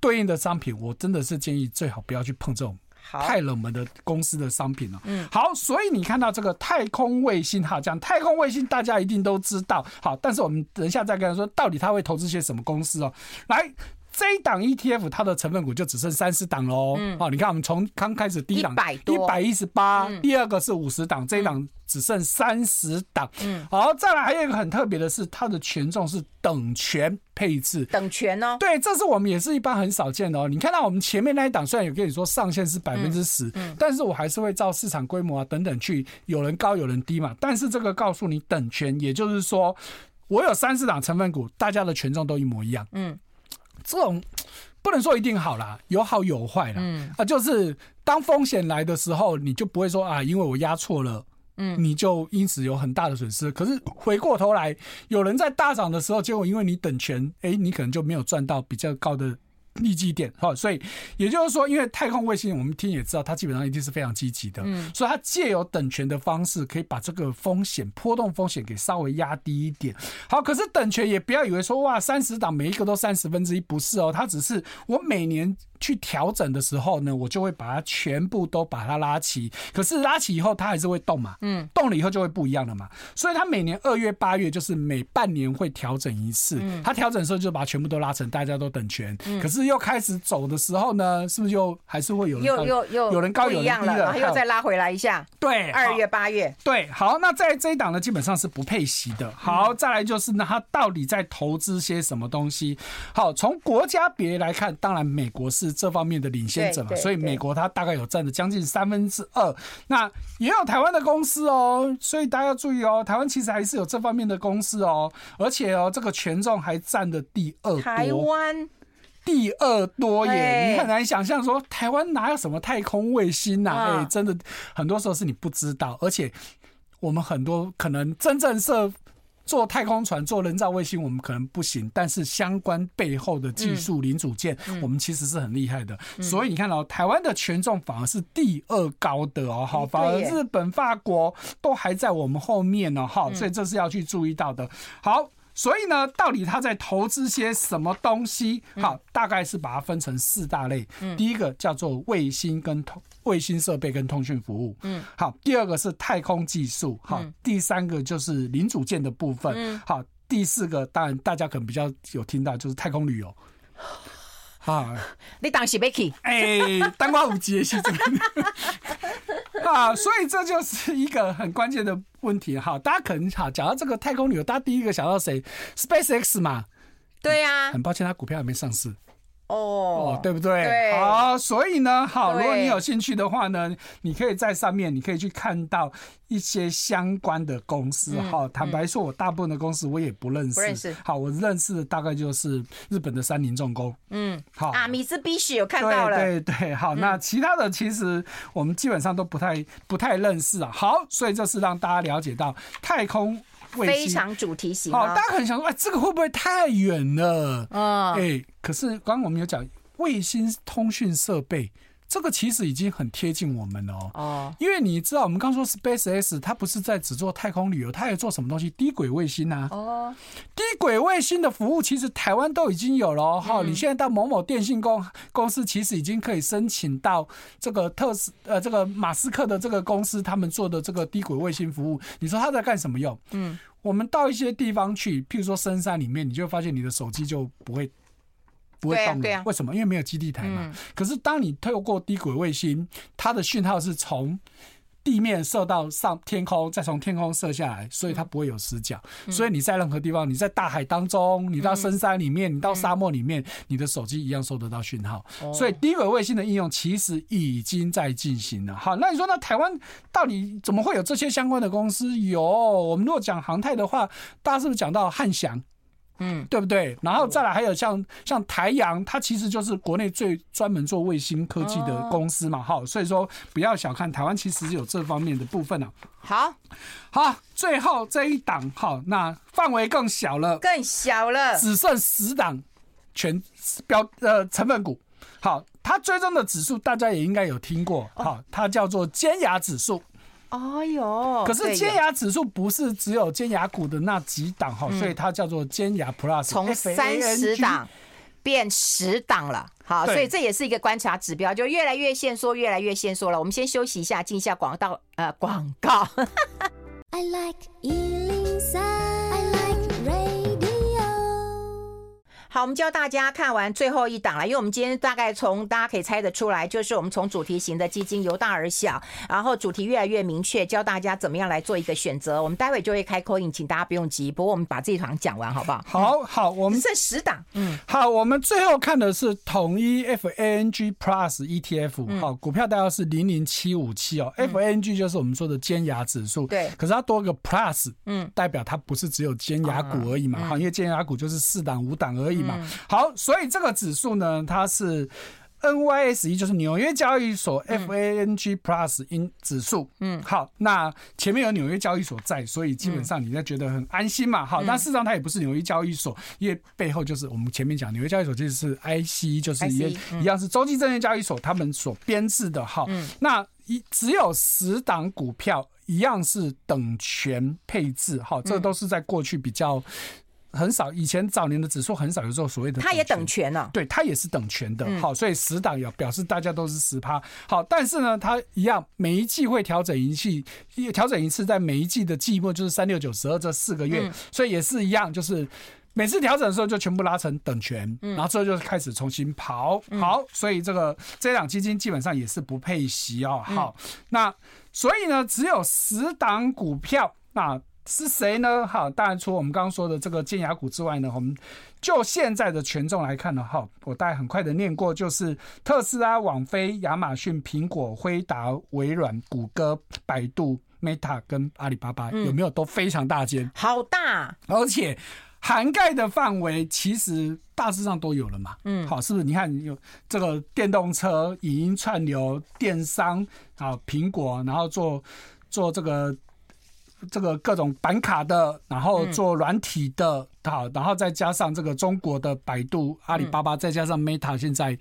对应的商品，我真的是建议最好不要去碰这种太冷门的公司的商品了。嗯，好，所以你看到这个太空卫星哈，讲太空卫星大家一定都知道。好，但是我们等一下再跟他说，到底他会投资些什么公司哦？来。这一档 ETF 它的成分股就只剩三十档喽。嗯，好，你看我们从刚开始第一档一百一十八，第二个是五十档，这一档只剩三十档。嗯，好，再来还有一个很特别的是，它的权重是等权配置。等权哦。对，这是我们也是一般很少见的哦。你看到我们前面那一档虽然有跟你说上限是百分之十，但是我还是会照市场规模啊等等去，有人高有人低嘛。但是这个告诉你等权，也就是说我有三十档成分股，大家的权重都一模一样。嗯。这种 不能说一定好啦，有好有坏啦。嗯啊，就是当风险来的时候，你就不会说啊，因为我压错了嗯，你就因此有很大的损失。可是回过头来，有人在大涨的时候，结果因为你等权，哎，你可能就没有赚到比较高的。利基点哈，所以也就是说，因为太空卫星，我们听也知道，它基本上一定是非常积极的，嗯，所以它借由等权的方式，可以把这个风险波动风险给稍微压低一点。好，可是等权也不要以为说哇，三十档每一个都三十分之一，不是哦，它只是我每年。去调整的时候呢，我就会把它全部都把它拉齐。可是拉齐以后，它还是会动嘛，嗯，动了以后就会不一样了嘛。所以它每年二月、八月就是每半年会调整一次。它调整的时候就把它全部都拉成大家都等权。可是又开始走的时候呢，是不是又还是会有人又又又有人高有人低了，然后又再拉回来一下？对，二月、八月。对，好，那在这一档呢，基本上是不配息的。好，再来就是呢，它到底在投资些什么东西？好，从国家别来看，当然美国是这方面的领先者嘛，所以美国它大概有占了将近三分之二，那也有台湾的公司哦，所以大家要注意哦，台湾其实还是有这方面的公司哦，而且哦，这个权重还占的第二多，台湾第二多耶，你很难想象说台湾哪有什么太空卫星呐？哎，真的很多时候是你不知道，而且我们很多可能真正设。做太空船、做人造卫星，我们可能不行，但是相关背后的技术零组件，我们其实是很厉害的。所以你看哦，台湾的权重反而是第二高的哦，好，反而日本、法国都还在我们后面呢，哈，所以这是要去注意到的。好。所以呢，到底他在投资些什么东西？好，大概是把它分成四大类。第一个叫做卫星跟通卫星设备跟通讯服务。嗯，好，第二个是太空技术。好，第三个就是零组件的部分。好，第四个当然大家可能比较有听到就是太空旅游。啊，你当是要去？哎，当我五级的是这个。啊，所以这就是一个很关键的问题哈。大家可能好讲到这个太空旅游，大家第一个想到谁？SpaceX 嘛。对呀。很抱歉，他股票还没上市。哦，哦，对不对？对，好，所以呢，好，如果你有兴趣的话呢，你可以在上面，你可以去看到一些相关的公司。好，坦白说，我大部分的公司我也不认识。不认识。好，我认识的大概就是日本的三菱重工。嗯，好啊，米兹必须有看到了。对对，好，那其他的其实我们基本上都不太不太认识啊。好，所以这是让大家了解到太空。非常主题型，好，大家可能想说，哎，这个会不会太远了？嗯，哎，可是刚刚我们有讲卫星通讯设备，这个其实已经很贴近我们了哦。哦，因为你知道，我们刚说 SpaceX，它不是在只做太空旅游，它也做什么东西？低轨卫星啊。哦，低轨卫星的服务其实台湾都已经有了。哈，你现在到某某电信公公司，其实已经可以申请到这个特斯呃这个马斯克的这个公司，他们做的这个低轨卫星服务，你说他在干什么用？嗯。我们到一些地方去，譬如说深山里面，你就会发现你的手机就不会不会动了。为什么？因为没有基地台嘛。可是当你透过低轨卫星，它的讯号是从地面射到上天空，再从天空射下来，所以它不会有死角。所以你在任何地方，你在大海当中，你到深山里面，你到沙漠里面，你的手机一样收得到讯号。所以低轨卫星的应用其实已经在进行了。好，那你说那台湾到底怎么会有这些相关的公司？有，我们如果讲航太的话，大家是不是讲到汉翔？嗯，对不对？然后再来还有像像台阳，它其实就是国内最专门做卫星科技的公司嘛，哈、哦。所以说不要小看台湾，其实有这方面的部分呢、啊。好，好，最后这一档，哈，那范围更小了，更小了，只剩十档全标呃成分股。好，它追踪的指数大家也应该有听过，好，它叫做尖牙指数。哎呦！可是尖牙指数不是只有尖牙股的那几档哈，所以它叫做尖牙 Plus，从三十档变十档了。好，所以这也是一个观察指标，就越来越限缩，越来越限缩了。我们先休息一下，进一下广告，呃，广告。I like 好，我们教大家看完最后一档了，因为我们今天大概从大家可以猜得出来，就是我们从主题型的基金由大而小，然后主题越来越明确，教大家怎么样来做一个选择。我们待会就会开 call in，请大家不用急。不过我们把这一场讲完好不好？好好，我们剩十档。嗯，好，我们最后看的是统一 FANG Plus ETF，好，股票代号是零零七五七哦，FANG 就是我们说的尖牙指数。对，可是它多个 Plus，嗯，代表它不是只有尖牙股而已嘛，哈，因为尖牙股就是四档五档而已。好，所以这个指数呢，它是 NYSE 就是纽约交易所 FANG Plus 因指数，嗯，好，那前面有纽约交易所在，所以基本上你在觉得很安心嘛，好，但事实上它也不是纽约交易所，因为背后就是我们前面讲纽约交易所其实是 IC，就是一一样是洲际证券交易所他们所编制的，哈，那一只有十档股票一样是等权配置，哈，这都是在过去比较。很少，以前早年的指数很少有这种所谓的，它也等权。呢，对，它也是等权的，好，所以十档也表示大家都是十趴，好，但是呢，它一样每一季会调整一季，调整一次，在每一季的季末就是三六九十二这四个月，所以也是一样，就是每次调整的时候就全部拉成等权，然后之后就开始重新跑，好，所以这个这档基金基本上也是不配息哦，好，那所以呢，只有十档股票，那。是谁呢？好，当然除了我们刚刚说的这个尖牙股之外呢，我们就现在的权重来看呢，哈，我大概很快的念过，就是特斯拉、网飞、亚马逊、苹果、辉达、微软、谷歌、百度、Meta 跟阿里巴巴，有没有都非常大间？好大，而且涵盖的范围其实大致上都有了嘛。嗯，好，是不是？你看有这个电动车、影音串流、电商，好，苹果，然后做做这个。这个各种板卡的，然后做软体的，好，然后再加上这个中国的百度、阿里巴巴，再加上 Meta，现在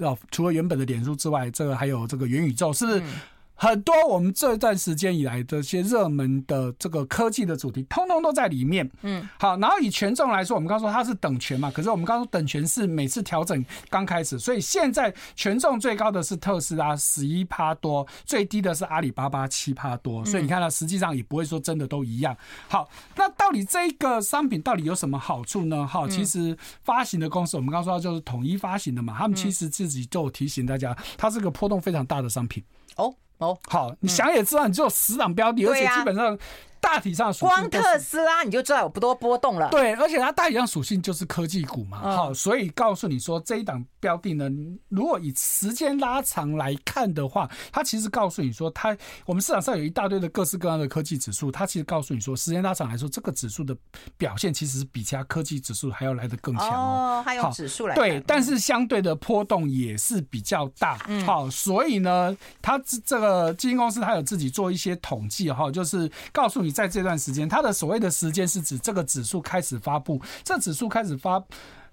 哦，除了原本的脸书之外，这个还有这个元宇宙，是不是？很多我们这段时间以来的一些热门的这个科技的主题，通通都在里面。嗯，好，然后以权重来说，我们刚刚说它是等权嘛，可是我们刚刚说等权是每次调整刚开始，所以现在权重最高的是特斯拉十一趴多，最低的是阿里巴巴七趴多，所以你看它实际上也不会说真的都一样。好，那到底这个商品到底有什么好处呢？哈，其实发行的公司我们刚刚说就是统一发行的嘛，他们其实自己就提醒大家，它是个波动非常大的商品。哦。哦，好，你想也知道，你只有死档标的，而且基本上。大体上属性，光特斯拉你就知道有不多波动了。对，而且它大体上属性就是科技股嘛，好，所以告诉你说这一档标的呢，如果以时间拉长来看的话，它其实告诉你说，它我们市场上有一大堆的各式各样的科技指数，它其实告诉你说，时间拉长来说，这个指数的表现其实是比其他科技指数还要来得更强哦。还有指数来对，但是相对的波动也是比较大。好，所以呢，它这这个基金公司它有自己做一些统计哈，就是告诉你。在这段时间，它的所谓的时间是指这个指数开始发布，这指数开始发，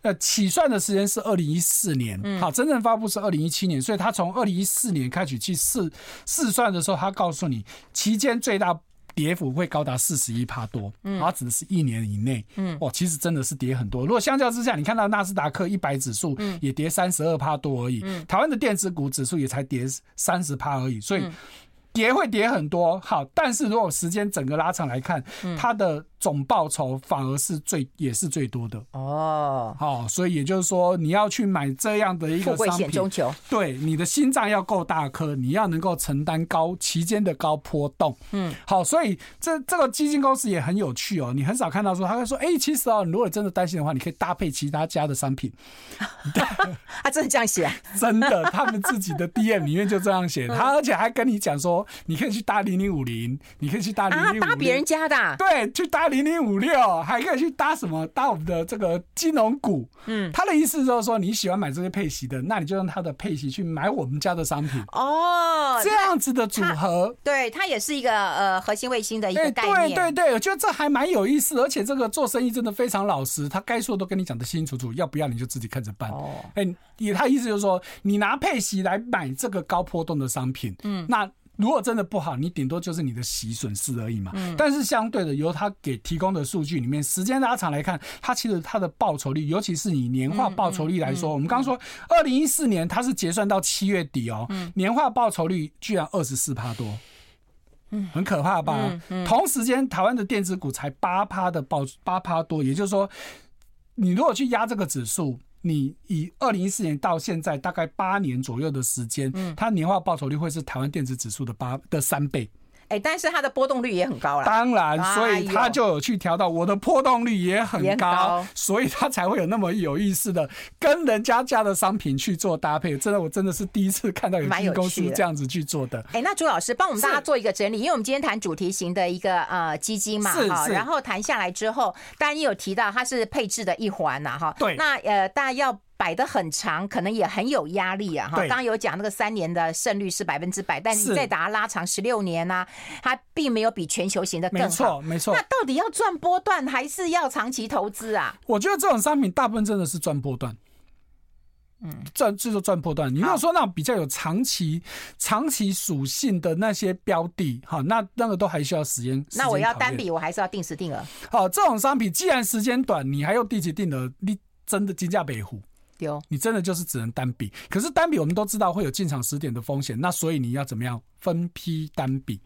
呃，起算的时间是二零一四年，好，真正发布是二零一七年，所以它从二零一四年开始去试试算的时候，它告诉你期间最大跌幅会高达四十一帕多，它指的是一年以内，嗯，哦，其实真的是跌很多。如果相较之下，你看到纳斯达克一百指数也跌三十二帕多而已，台湾的电子股指数也才跌三十帕而已，所以。跌会跌很多，好，但是如果时间整个拉长来看，它的。总报酬反而是最也是最多的。哦，好，所以也就是说，你要去买这样的一个商品，对，你的心脏要够大颗，你要能够承担高期间的高波动，嗯，好，所以这这个基金公司也很有趣哦，你很少看到说他会说，哎，其实哦，你如果真的担心的话，你可以搭配其他家的商品，他 真的这样写，真的，他们自己的 DM 里面就这样写，他而且还跟你讲说，你可以去搭零零五零，你可以去搭零零五零，搭别人家的，对，去搭。零零五六还可以去搭什么？搭我们的这个金融股。嗯，他的意思就是说，你喜欢买这些配息的，那你就用他的配息去买我们家的商品。哦，这样子的组合，对，它也是一个呃核心卫星的一个概念。对对对，我觉得这还蛮有意思，而且这个做生意真的非常老实，他该说的都跟你讲的清清楚楚，要不要你就自己看着办。哦，哎，也他意思就是说，你拿配息来买这个高波动的商品，嗯，那。如果真的不好，你顶多就是你的洗损失而已嘛。嗯。但是相对的，由他给提供的数据里面，时间拉长来看，它其实它的报酬率，尤其是以年化报酬率来说，我们刚刚说，二零一四年它是结算到七月底哦，年化报酬率居然二十四趴多，嗯，很可怕吧？同时间，台湾的电子股才八趴的报八趴多，也就是说，你如果去压这个指数。你以二零一四年到现在大概八年左右的时间，它年化报酬率会是台湾电子指数的八的三倍。哎，但是它的波动率也很高了。当然，所以它就有去调到我的波动率也很高，所以它才会有那么有意思的跟人家家的商品去做搭配。真的，我真的是第一次看到有基金公司这样子去做的。哎，那朱老师帮我们大家做一个整理，因为我们今天谈主题型的一个呃基金嘛，哈，然后谈下来之后，当然也有提到它是配置的一环呐，哈。对。那呃，大家要。摆得很长，可能也很有压力啊。哈，刚刚有讲那个三年的胜率是百分之百，但是你再把它拉长十六年呢、啊，它并没有比全球型的更好。没错，没错。那到底要赚波段还是要长期投资啊？我觉得这种商品大部分真的是赚波段。嗯，赚就是赚波段。你如果说那种比较有长期、长期属性的那些标的，哈，那那个都还需要时间。那我要单笔，我还是要定时定额。好，这种商品既然时间短，你还用定期定额，你真的金价北湖。你真的就是只能单笔。可是单笔我们都知道会有进场时点的风险，那所以你要怎么样分批单笔？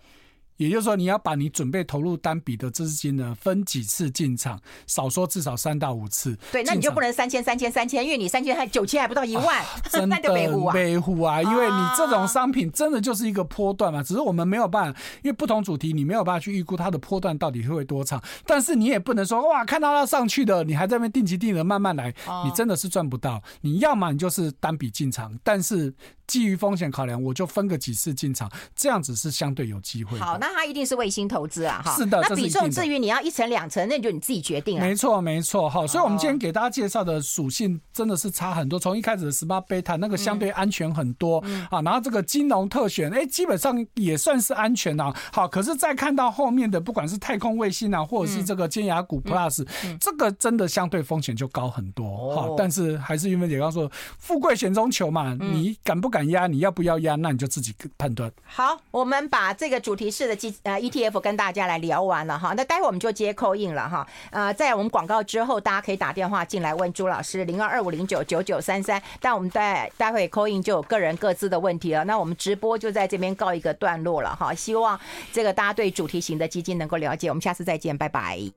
也就是说，你要把你准备投入单笔的资金呢，分几次进场，少说至少三到五次。对，那你就不能三千、三千、三千，因为你三千还九千还不到一万，真 的北户啊！因为你这种商品真的就是一个波段嘛，只是我们没有办法，因为不同主题你没有办法去预估它的波段到底会多长。但是你也不能说哇，看到它上去的，你还在那边定期定额慢慢来，你真的是赚不到。你要么你就是单笔进场，但是。基于风险考量，我就分个几次进场，这样子是相对有机会。好，那它一定是卫星投资啊，哈。是的，那比重至于你要一层两层，那就你自己决定了。没错，没错，哈。所以，我们今天给大家介绍的属性真的是差很多。从一开始的 Smart Beta 那个相对安全很多啊，然后这个金融特选，哎，基本上也算是安全啊。好，可是再看到后面的，不管是太空卫星啊，或者是这个尖牙股 Plus，这个真的相对风险就高很多。好，但是还是玉芬姐刚说，富贵险中求嘛，你敢不敢压？你要不要压？那你就自己判断。好，我们把这个主题式的基呃 ETF 跟大家来聊完了哈。那待会我们就接 call in 了哈。呃，在我们广告之后，大家可以打电话进来问朱老师零二二五零九九九三三。但我们待待会 call in 就有个人各自的问题了。那我们直播就在这边告一个段落了哈。希望这个大家对主题型的基金能够了解。我们下次再见，拜拜。